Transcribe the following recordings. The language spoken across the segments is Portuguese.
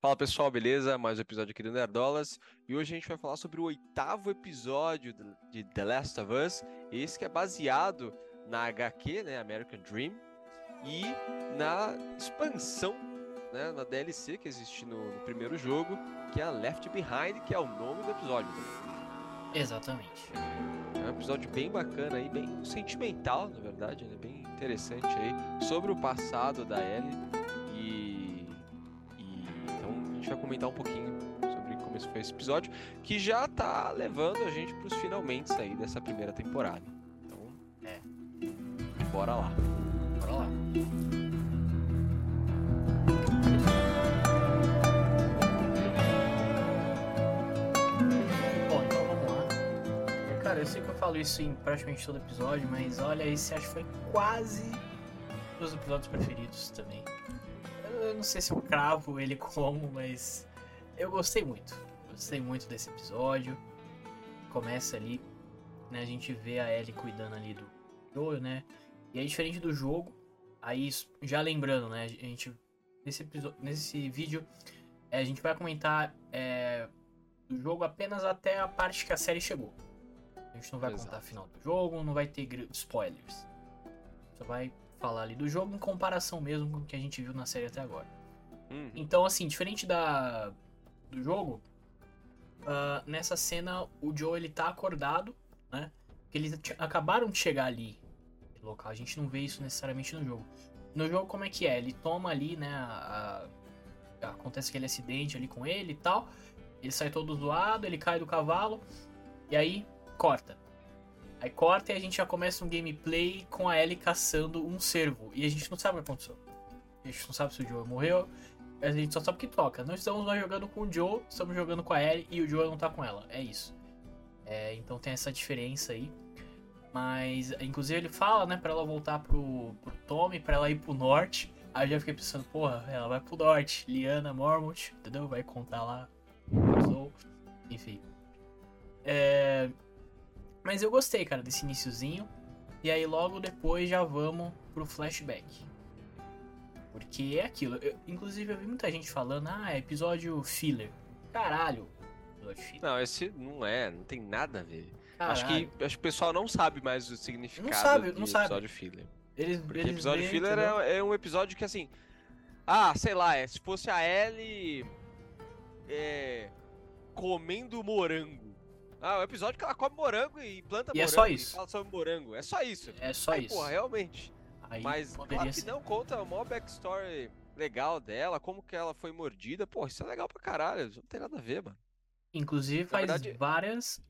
Fala pessoal, beleza? Mais um episódio aqui do Nerdolas e hoje a gente vai falar sobre o oitavo episódio de The Last of Us, esse que é baseado na HQ, né, American Dream, e na expansão, né, na DLC que existe no, no primeiro jogo, que é a Left Behind, que é o nome do episódio. Exatamente. É um episódio bem bacana aí, bem sentimental, na verdade, né, bem interessante aí, sobre o passado da Ellie gente vai comentar um pouquinho sobre como foi esse episódio, que já tá levando a gente pros finalmente aí dessa primeira temporada. Então, é. Bora lá. Bora lá. Bom, então vamos lá. Cara, eu sei que eu falo isso em praticamente todo episódio, mas olha, esse acho que foi quase os episódios preferidos também eu não sei se eu cravo ele como, mas eu gostei muito. Gostei muito desse episódio. Começa ali, né? A gente vê a Ellie cuidando ali do Joel, né? E aí, diferente do jogo, aí já lembrando, né? A gente nesse episódio, nesse vídeo, é, a gente vai comentar é, do jogo apenas até a parte que a série chegou. A gente não vai Exato. contar a final do jogo, não vai ter spoilers. Só vai falar ali do jogo em comparação mesmo com o que a gente viu na série até agora. Uhum. Então, assim, diferente da do jogo, uh, nessa cena o Joe ele tá acordado, né? Porque eles acabaram de chegar ali no local. A gente não vê isso necessariamente no jogo. No jogo, como é que é? Ele toma ali, né? A, a, acontece aquele acidente ali com ele e tal. Ele sai todo zoado, ele cai do cavalo. E aí, corta. Aí corta e a gente já começa um gameplay com a Ellie caçando um cervo. E a gente não sabe o que aconteceu. A gente não sabe se o Joe morreu. A gente só sabe que toca. Não estamos mais jogando com o Joe, estamos jogando com a Ellie e o Joe não tá com ela. É isso. É, então tem essa diferença aí. Mas, inclusive, ele fala, né, pra ela voltar pro, pro Tommy, pra ela ir pro norte. Aí eu já fiquei pensando, porra, ela vai pro norte. Liana Mormont, entendeu? Vai contar lá. Enfim. É, mas eu gostei, cara, desse iníciozinho. E aí logo depois já vamos pro flashback. Porque é aquilo. Eu, inclusive eu vi muita gente falando, ah, é episódio filler. Caralho. Episódio filler. Não, esse não é, não tem nada a ver. Acho que, acho que o pessoal não sabe mais o significado não sabe, não sabe. episódio filler. Eles, Porque eles episódio filler é, é, um episódio que assim. Ah, sei lá, é, se fosse a Ellie. É, comendo morango. Ah, o episódio que ela come morango e planta e é morango. é só isso. E fala sobre morango. É só isso. É só Aí, isso. Porra, realmente. Aí Mas claro que não conta uma backstory legal dela, como que ela foi mordida. Pô, isso é legal pra caralho. Não tem nada a ver, mano. Inclusive faz verdade... várias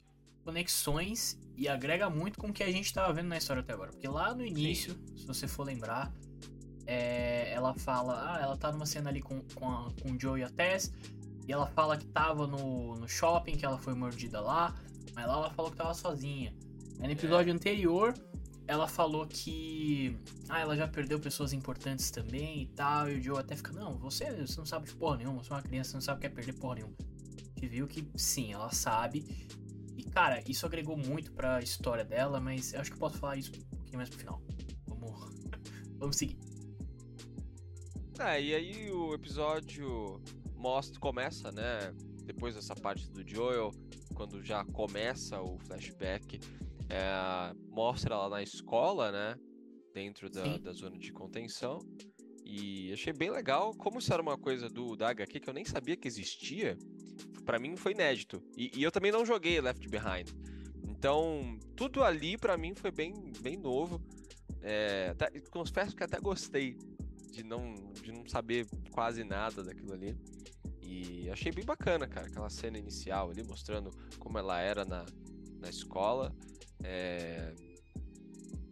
conexões e agrega muito com o que a gente tava vendo na história até agora. Porque lá no início, Sim. se você for lembrar, é, ela fala, ah, ela tá numa cena ali com, com, a, com o Joe e a Tess, e ela fala que tava no, no shopping, que ela foi mordida lá, mas lá ela falou que tava sozinha. Aí no episódio é. anterior, ela falou que. Ah, ela já perdeu pessoas importantes também e tal. E o Joe até fica, não, você, você não sabe de porra nenhuma, você é uma criança, você não sabe o que é perder porra nenhuma. A gente viu que sim, ela sabe. E cara, isso agregou muito pra história dela, mas eu acho que eu posso falar isso um pouquinho mais pro final. Vamos. Vamos seguir. É, e aí o episódio mostra, começa, né? Depois dessa parte do Joel, quando já começa o flashback, é, mostra ela na escola, né? Dentro da, da, zona de contenção. E achei bem legal, como isso era uma coisa do da HQ que eu nem sabia que existia, para mim foi inédito. E, e, eu também não joguei Left Behind. Então, tudo ali para mim foi bem, bem novo. É, até, confesso que até gostei de não, de não saber quase nada daquilo ali. E achei bem bacana, cara, aquela cena inicial ali, mostrando como ela era na, na escola. É...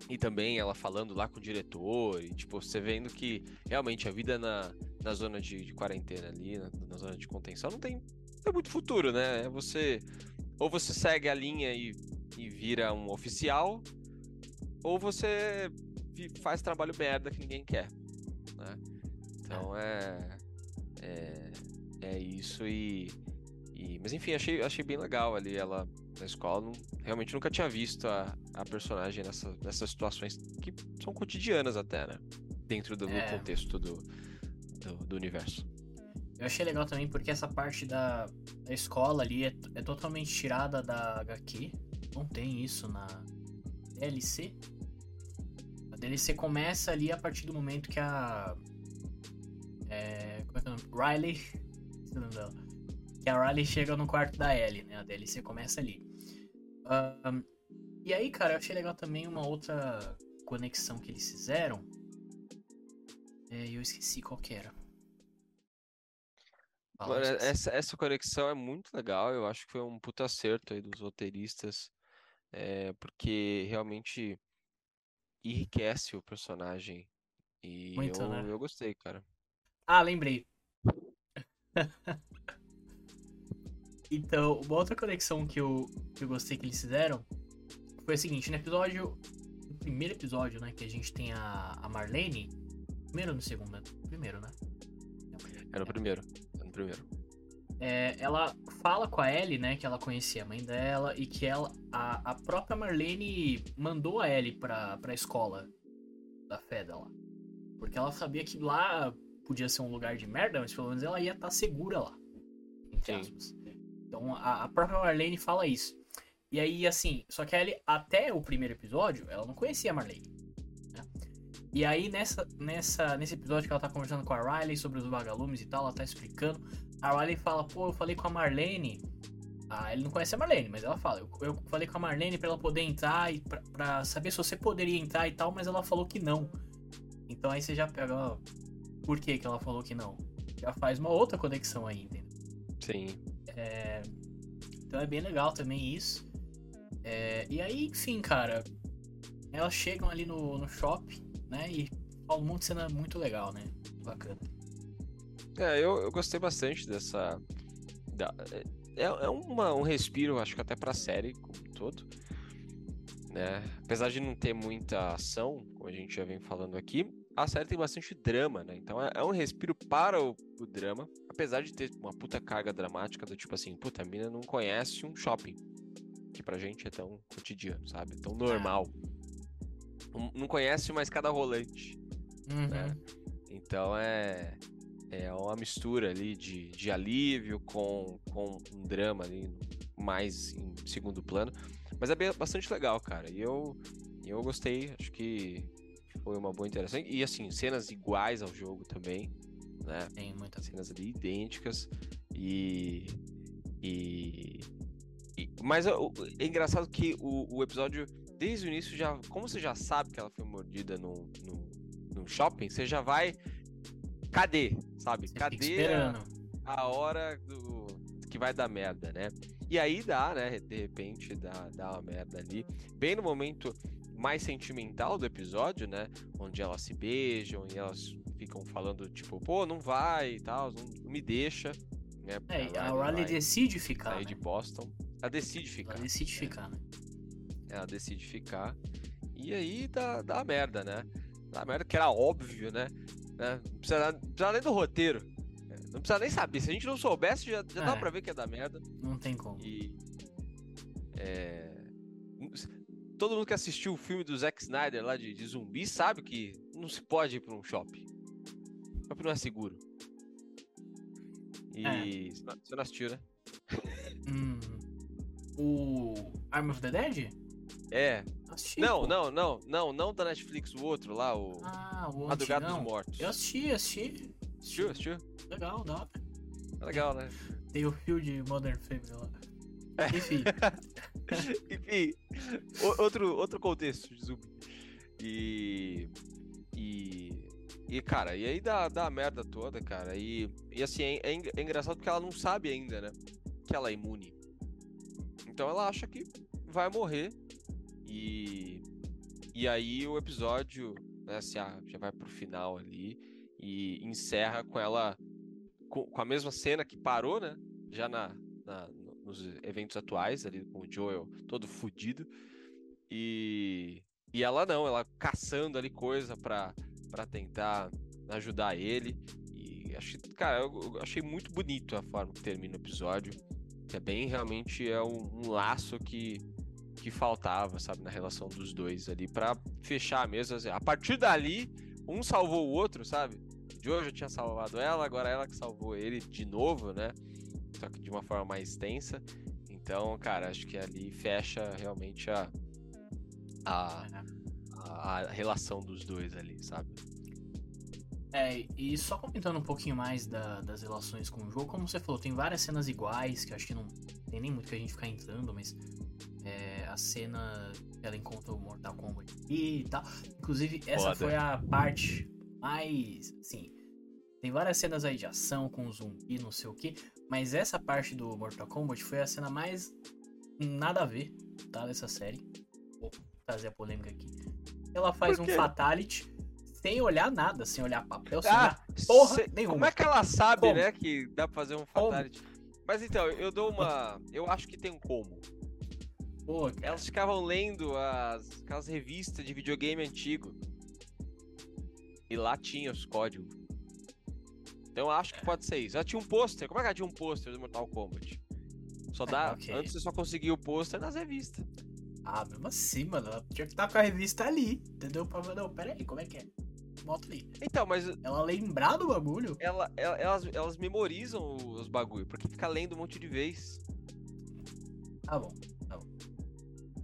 E também ela falando lá com o diretor, e tipo, você vendo que realmente a vida na, na zona de, de quarentena ali, na, na, zona de contenção, não tem, tem muito futuro, né? É você. Ou você segue a linha e, e vira um oficial, ou você faz trabalho merda que ninguém quer. Né? Então é. É, é isso e, e. Mas enfim, achei, achei bem legal ali ela na escola. Não, realmente nunca tinha visto a, a personagem nessa, nessas situações que são cotidianas até, né? Dentro do, é. contexto do, do, do, universo. Eu achei legal também porque essa parte da, da escola ali é, é totalmente tirada da HQ. Não tem isso na DLC. A DLC começa ali a partir do momento que a. É, como é que é o nome? Riley. Que a Riley chega no quarto da Ellie, né? A DLC começa ali. Um, e aí, cara, eu achei legal também uma outra conexão que eles fizeram. É, eu esqueci qual que era. Mano, essa, essa conexão é muito legal. Eu acho que foi um puta acerto aí dos roteiristas. É, porque realmente enriquece o personagem. E Muito, eu, né? eu gostei, cara. Ah, lembrei. então, uma outra conexão que eu, que eu gostei que eles fizeram foi a seguinte, no episódio. No primeiro episódio, né? Que a gente tem a, a Marlene. Primeiro ou no segundo? Primeiro, né? É no primeiro. É no primeiro. É, ela fala com a Ellie, né, que ela conhecia a mãe dela e que ela, a, a própria Marlene mandou a Ellie pra, pra escola da fé dela. Porque ela sabia que lá podia ser um lugar de merda, mas pelo menos ela ia estar tá segura lá. Entre aspas. Então a, a, própria Marlene fala isso. E aí, assim, só que a Ellie, até o primeiro episódio, ela não conhecia a Marlene. Né? E aí, nessa, nessa, nesse episódio que ela tá conversando com a Riley sobre os vagalumes e tal, ela tá explicando. A Riley fala, pô, eu falei com a Marlene. Ah, ele não conhece a Marlene, mas ela fala, eu, eu falei com a Marlene pra ela poder entrar e pra, pra, saber se você poderia entrar e tal, mas ela falou que não. Então aí você já pega, ó, por que que ela falou que não? Já faz uma outra conexão aí, entendeu? Sim. É, então é bem legal também isso. É, e aí, enfim, cara, elas chegam ali no, no shopping, né, e rola um monte de cena muito legal, né? Bacana. É, eu, eu gostei bastante dessa. Da, é, é uma, um respiro, acho que até pra série como um todo. Né? Apesar de não ter muita ação, como a gente já vem falando aqui, a série tem bastante drama, né? Então é, é um respiro para o, o, drama, apesar de ter uma puta carga dramática do tipo assim, puta, a mina não conhece um shopping. Que pra gente é tão cotidiano, sabe? Tão normal. Não, não conhece uma escada rolante. Uhum. Né? Então é é uma mistura ali de, de alívio com, com um drama ali mais em segundo plano. Mas é bem, bastante legal, cara. E eu, eu gostei, acho que foi uma boa interação. E assim, cenas iguais ao jogo também, né? Tem muitas cenas ali idênticas. E. E. e mas é, é engraçado que o, o episódio, desde o início, já. Como você já sabe que ela foi mordida no, no, no shopping, você já vai cadê? Sabe? Você cadê a, a, hora do, que vai dar merda, né? E aí dá, né? De repente dá, dá uma merda ali. Bem no momento mais sentimental do episódio, né? Onde elas se beijam e elas ficam falando, tipo, pô, não vai e tal, não, não me deixa. Né? É, a Riley decide ficar. Sair né? de Boston. Ela decide ficar. Ela decide né? ficar, né? Ela decide ficar. E aí dá, dá merda, né? Dá merda que era óbvio, né? Né? Não, precisa, não precisa nem do roteiro. Não precisa nem saber. Se a gente não soubesse, já, já é. dá pra ver que é da merda. Não tem como. E. É... Todo mundo que assistiu o filme do Zack Snyder lá de, de zumbi sabe que não se pode ir pra um shopping. O shopping não é seguro. E. É. Você não assistiu, né? Hum. O. Arm of the Dead? É, Assisti, não, pô. não, não, não, não da Netflix, o outro lá, o. Ah, o Madrugada dos Mortos. Eu assisti, assisti. Assistiu, assistiu? Legal, dá. É legal, né? Tem o fio de Modern Family lá. É. Enfim. Enfim, outro, outro contexto de zumbi. E. E. E, cara, e aí dá, dá a merda toda, cara. E, e assim, é, é, é engraçado porque ela não sabe ainda, né? Que ela é imune. Então ela acha que vai morrer e, e aí o episódio né, assim, ah, já vai pro final ali e encerra com ela com, com a mesma cena que parou, né? Já na, na, nos eventos atuais, ali com o Joel todo fudido. E, e ela não, ela caçando ali coisa pra tentar ajudar ele. E achei, cara, eu, achei muito bonito a forma que termina o episódio. Que é bem, realmente, é um, um laço que que faltava, sabe, na relação dos dois ali para fechar mesmo. Assim, a partir dali, um salvou o outro, sabe? Joe já tinha salvado ela, agora ela que salvou ele de novo, né? Só que de uma forma mais extensa. Então, cara, acho que ali fecha realmente a, a, a, relação dos dois ali, sabe? É, e só comentando um pouquinho mais da, das relações com o jogo, como você falou, tem várias cenas iguais, que acho que não tem nem muito que a gente ficar entrando, mas é, a cena ela encontra o Mortal Kombat e tal. Inclusive, essa Foda. foi a parte mais. Assim, tem várias cenas aí de ação com zumbi, não sei o que, mas essa parte do Mortal Kombat foi a cena mais nada a ver, tá? Dessa série. Vou trazer a polêmica aqui. Ela faz um? Fatality sem olhar nada, sem olhar papel, sem Ah, olhar porra cê- nenhuma. como é que ela sabe, Como? né, que dá pra fazer um fatality? Mas então, eu dou uma. Eu acho que tem um como. Pô. Elas ficavam lendo as, aquelas revistas de videogame antigo. E lá tinha os códigos. Então eu acho que pode ser isso. Ela tinha um pôster. Como é que ela tinha um pôster do Mortal Kombat? Só dá. ok. Antes você só conseguia o pôster nas revistas. Ah, mesmo assim, mano, ela tinha que estar com a revista ali, entendeu? Não, pera aí, como é que é? Bota ali. Então, mas Ela lembrar do bagulho? ela, ela- elas, elas memorizam os bagulho, porque fica lendo um monte de vez. Tá bom, tá bom.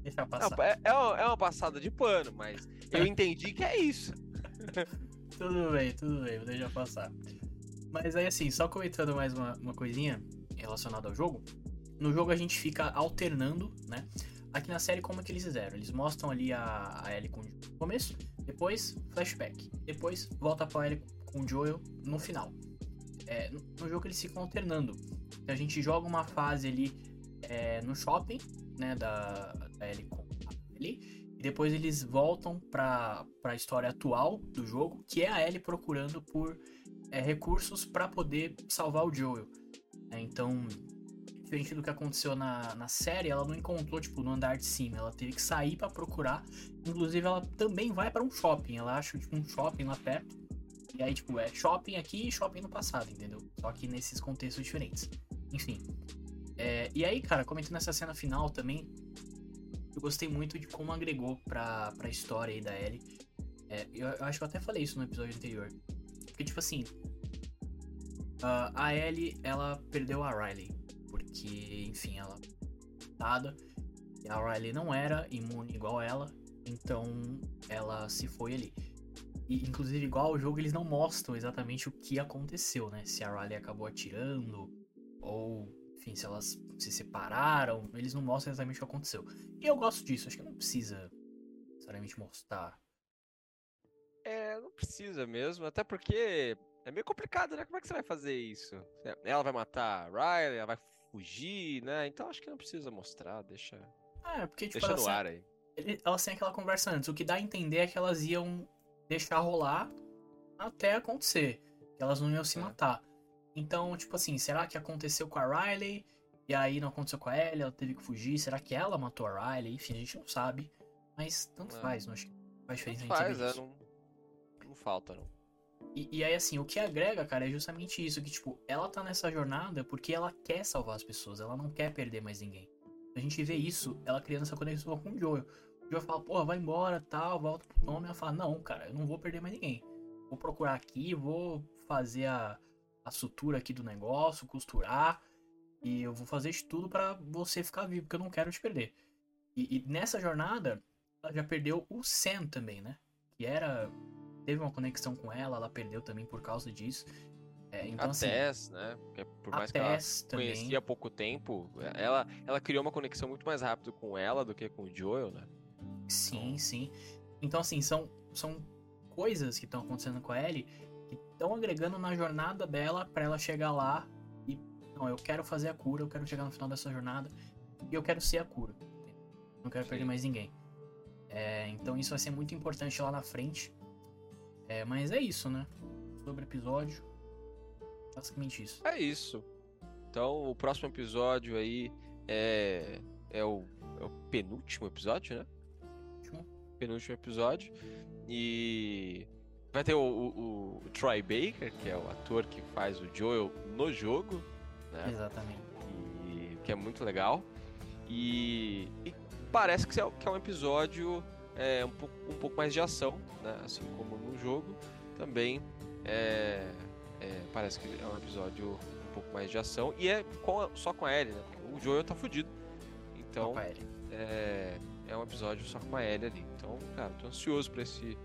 Deixa Não, passar. é, é uma, é uma passada de pano, mas eu entendi que é isso. Tudo bem, tudo bem, vou deixar passar. Mas aí assim, só comentando mais uma, uma coisinha relacionada ao jogo. No jogo a gente fica alternando, né? Aqui na série, como é que eles fizeram? Eles mostram ali a, a Ellie com o começo, depois flashback, depois volta pra Ellie com o Joel no final. É, no, no jogo eles ficam alternando. A gente joga uma fase ali é, no shopping, né, da, da Ellie com a Ellie, e depois eles voltam pra, pra história atual do jogo, que é a Ellie procurando por é, recursos pra poder salvar o Joel. É, então, diferente do que aconteceu na, na série, ela não encontrou, tipo, no andar de cima. Ela teve que sair pra procurar. Inclusive, ela também vai pra um shopping. Ela acha, tipo, um shopping lá perto. E aí, tipo, é shopping aqui e shopping no passado, entendeu? Só que nesses contextos diferentes. Enfim. É, e aí, cara, comentando essa cena final também, eu gostei muito de como agregou pra, pra história aí da Ellie. É, eu, eu acho que eu até falei isso no episódio anterior. Porque, tipo assim, ah, a Ellie, ela perdeu a Riley. Porque, enfim, ela. E a Riley não era imune igual ela. Então, ela se foi ali. E, inclusive, igual ao jogo, eles não mostram exatamente o que aconteceu, né? Se a Riley acabou atirando, ou, enfim, se elas se separaram. Eles não mostram exatamente o que aconteceu. E eu gosto disso, acho que não precisa necessariamente mostrar. É, não precisa mesmo, até porque é meio complicado, né? Como é que você vai fazer isso? Ela vai matar a Riley, ela vai fugir, né? Então acho que não precisa mostrar, deixa, É, porque, tipo, deixa no ar aí. elas têm aquela conversa antes. O que dá a entender é que elas iam deixar rolar até acontecer. Que elas não iam se É. matar. Então, tipo assim, será que aconteceu com a Riley? E aí não aconteceu com a Ellie, ela teve que fugir? Será que ela matou a Riley? Enfim, a gente não sabe. Mas tanto É. faz, não acho que faz diferença gente faz, é, não, não falta, não. E, e aí, assim, o que agrega, cara, é justamente isso: que, tipo, ela tá nessa jornada porque ela quer salvar as pessoas, ela não quer perder mais ninguém. A gente vê isso, ela criando essa conexão com o Joel. O Joel fala, porra, vai embora, tal, volta pro Tom. E ela fala, não, cara, eu não vou perder mais ninguém. Vou procurar aqui, vou fazer a, a sutura aqui do negócio, costurar. E eu vou fazer de tudo pra você ficar vivo, porque eu não quero te perder. E, e nessa jornada, ela já perdeu o Sam também, né? Que era. Teve uma conexão com ela, ela perdeu também por causa disso. É, então, a assim, Tess, né? Porque por a mais que ela Tess também. conhecia há pouco tempo, ela, ela criou uma conexão muito mais rápido com ela do que com o Joel, né? Sim, sim. Então, assim, são, são coisas que estão acontecendo com a Ellie que estão agregando na jornada dela pra ela chegar lá e. Não, eu quero fazer a cura, eu quero chegar no final dessa jornada e eu quero ser a cura. Não quero perder Sim. mais ninguém. É, então, isso vai ser muito importante lá na frente. É, mas é isso, né? Sobre o episódio. Basicamente isso. É isso. Então, o próximo episódio aí é, é, o, é o penúltimo episódio, né? Último. Penúltimo episódio. E vai ter o, o- o Troy Baker, que é o ator que faz o Joel no jogo, né? Exatamente. E, que é muito legal. E, e parece que é, que é um episódio é, um, pouco, um pouco mais de ação, né? Assim como no jogo. Também é, é, parece que é um episódio um pouco mais de ação e é com só com a Ellie, né? Porque o Joel tá fudido. Então, é, é um episódio só com a Ellie ali. Então, cara, tô ansioso pra esse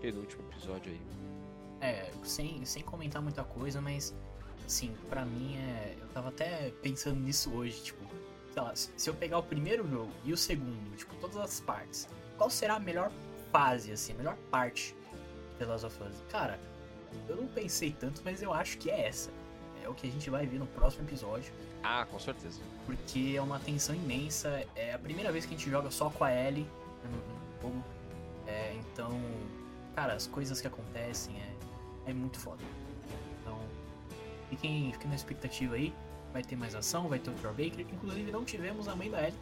penúltimo episódio aí. É, sem, sem comentar muita coisa, mas assim, pra mim é. Eu tava até pensando nisso hoje, tipo, sei lá, se eu pegar o primeiro jogo e o segundo, tipo, todas as partes, qual será a melhor fase, assim, a melhor parte de The Last of Us? Cara, eu não pensei tanto, mas eu acho que é essa. É o que a gente vai ver no próximo episódio. Ah, com certeza. Porque é uma tensão imensa. É a primeira vez que a gente joga só com a Ellie no jogo. É, então, cara, as coisas que acontecem é, é muito foda. Então, fiquem, fiquem na expectativa aí. Vai ter mais ação, vai ter o Troll Baker. Inclusive, não tivemos a mãe da Ellie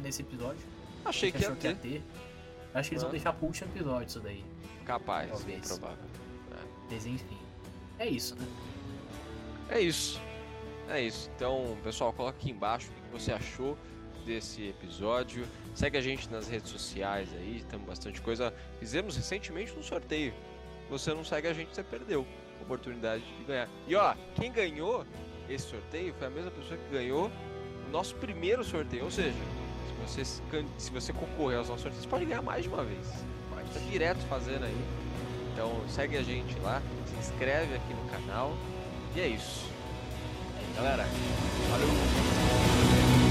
nesse episódio. Achei que ia ter. que ia ter. Acho que eles vão deixar pro último episódio isso daí. Capaz, Talvez. provável. É. Mas enfim. É isso, né? É isso. É isso. Então, pessoal, coloca aqui embaixo o que você achou desse episódio. Segue a gente nas redes sociais aí, temos bastante coisa. Fizemos recentemente um sorteio. Se você não segue a gente, você perdeu a oportunidade de ganhar. E ó, quem ganhou esse sorteio foi a mesma pessoa que ganhou o nosso primeiro sorteio. Ou seja, se você, se você concorrer aos nossos sorteios, pode ganhar mais de uma vez. Pode estar direto fazendo aí. Então segue a gente lá, se inscreve aqui no canal. E é isso. Galera, valeu!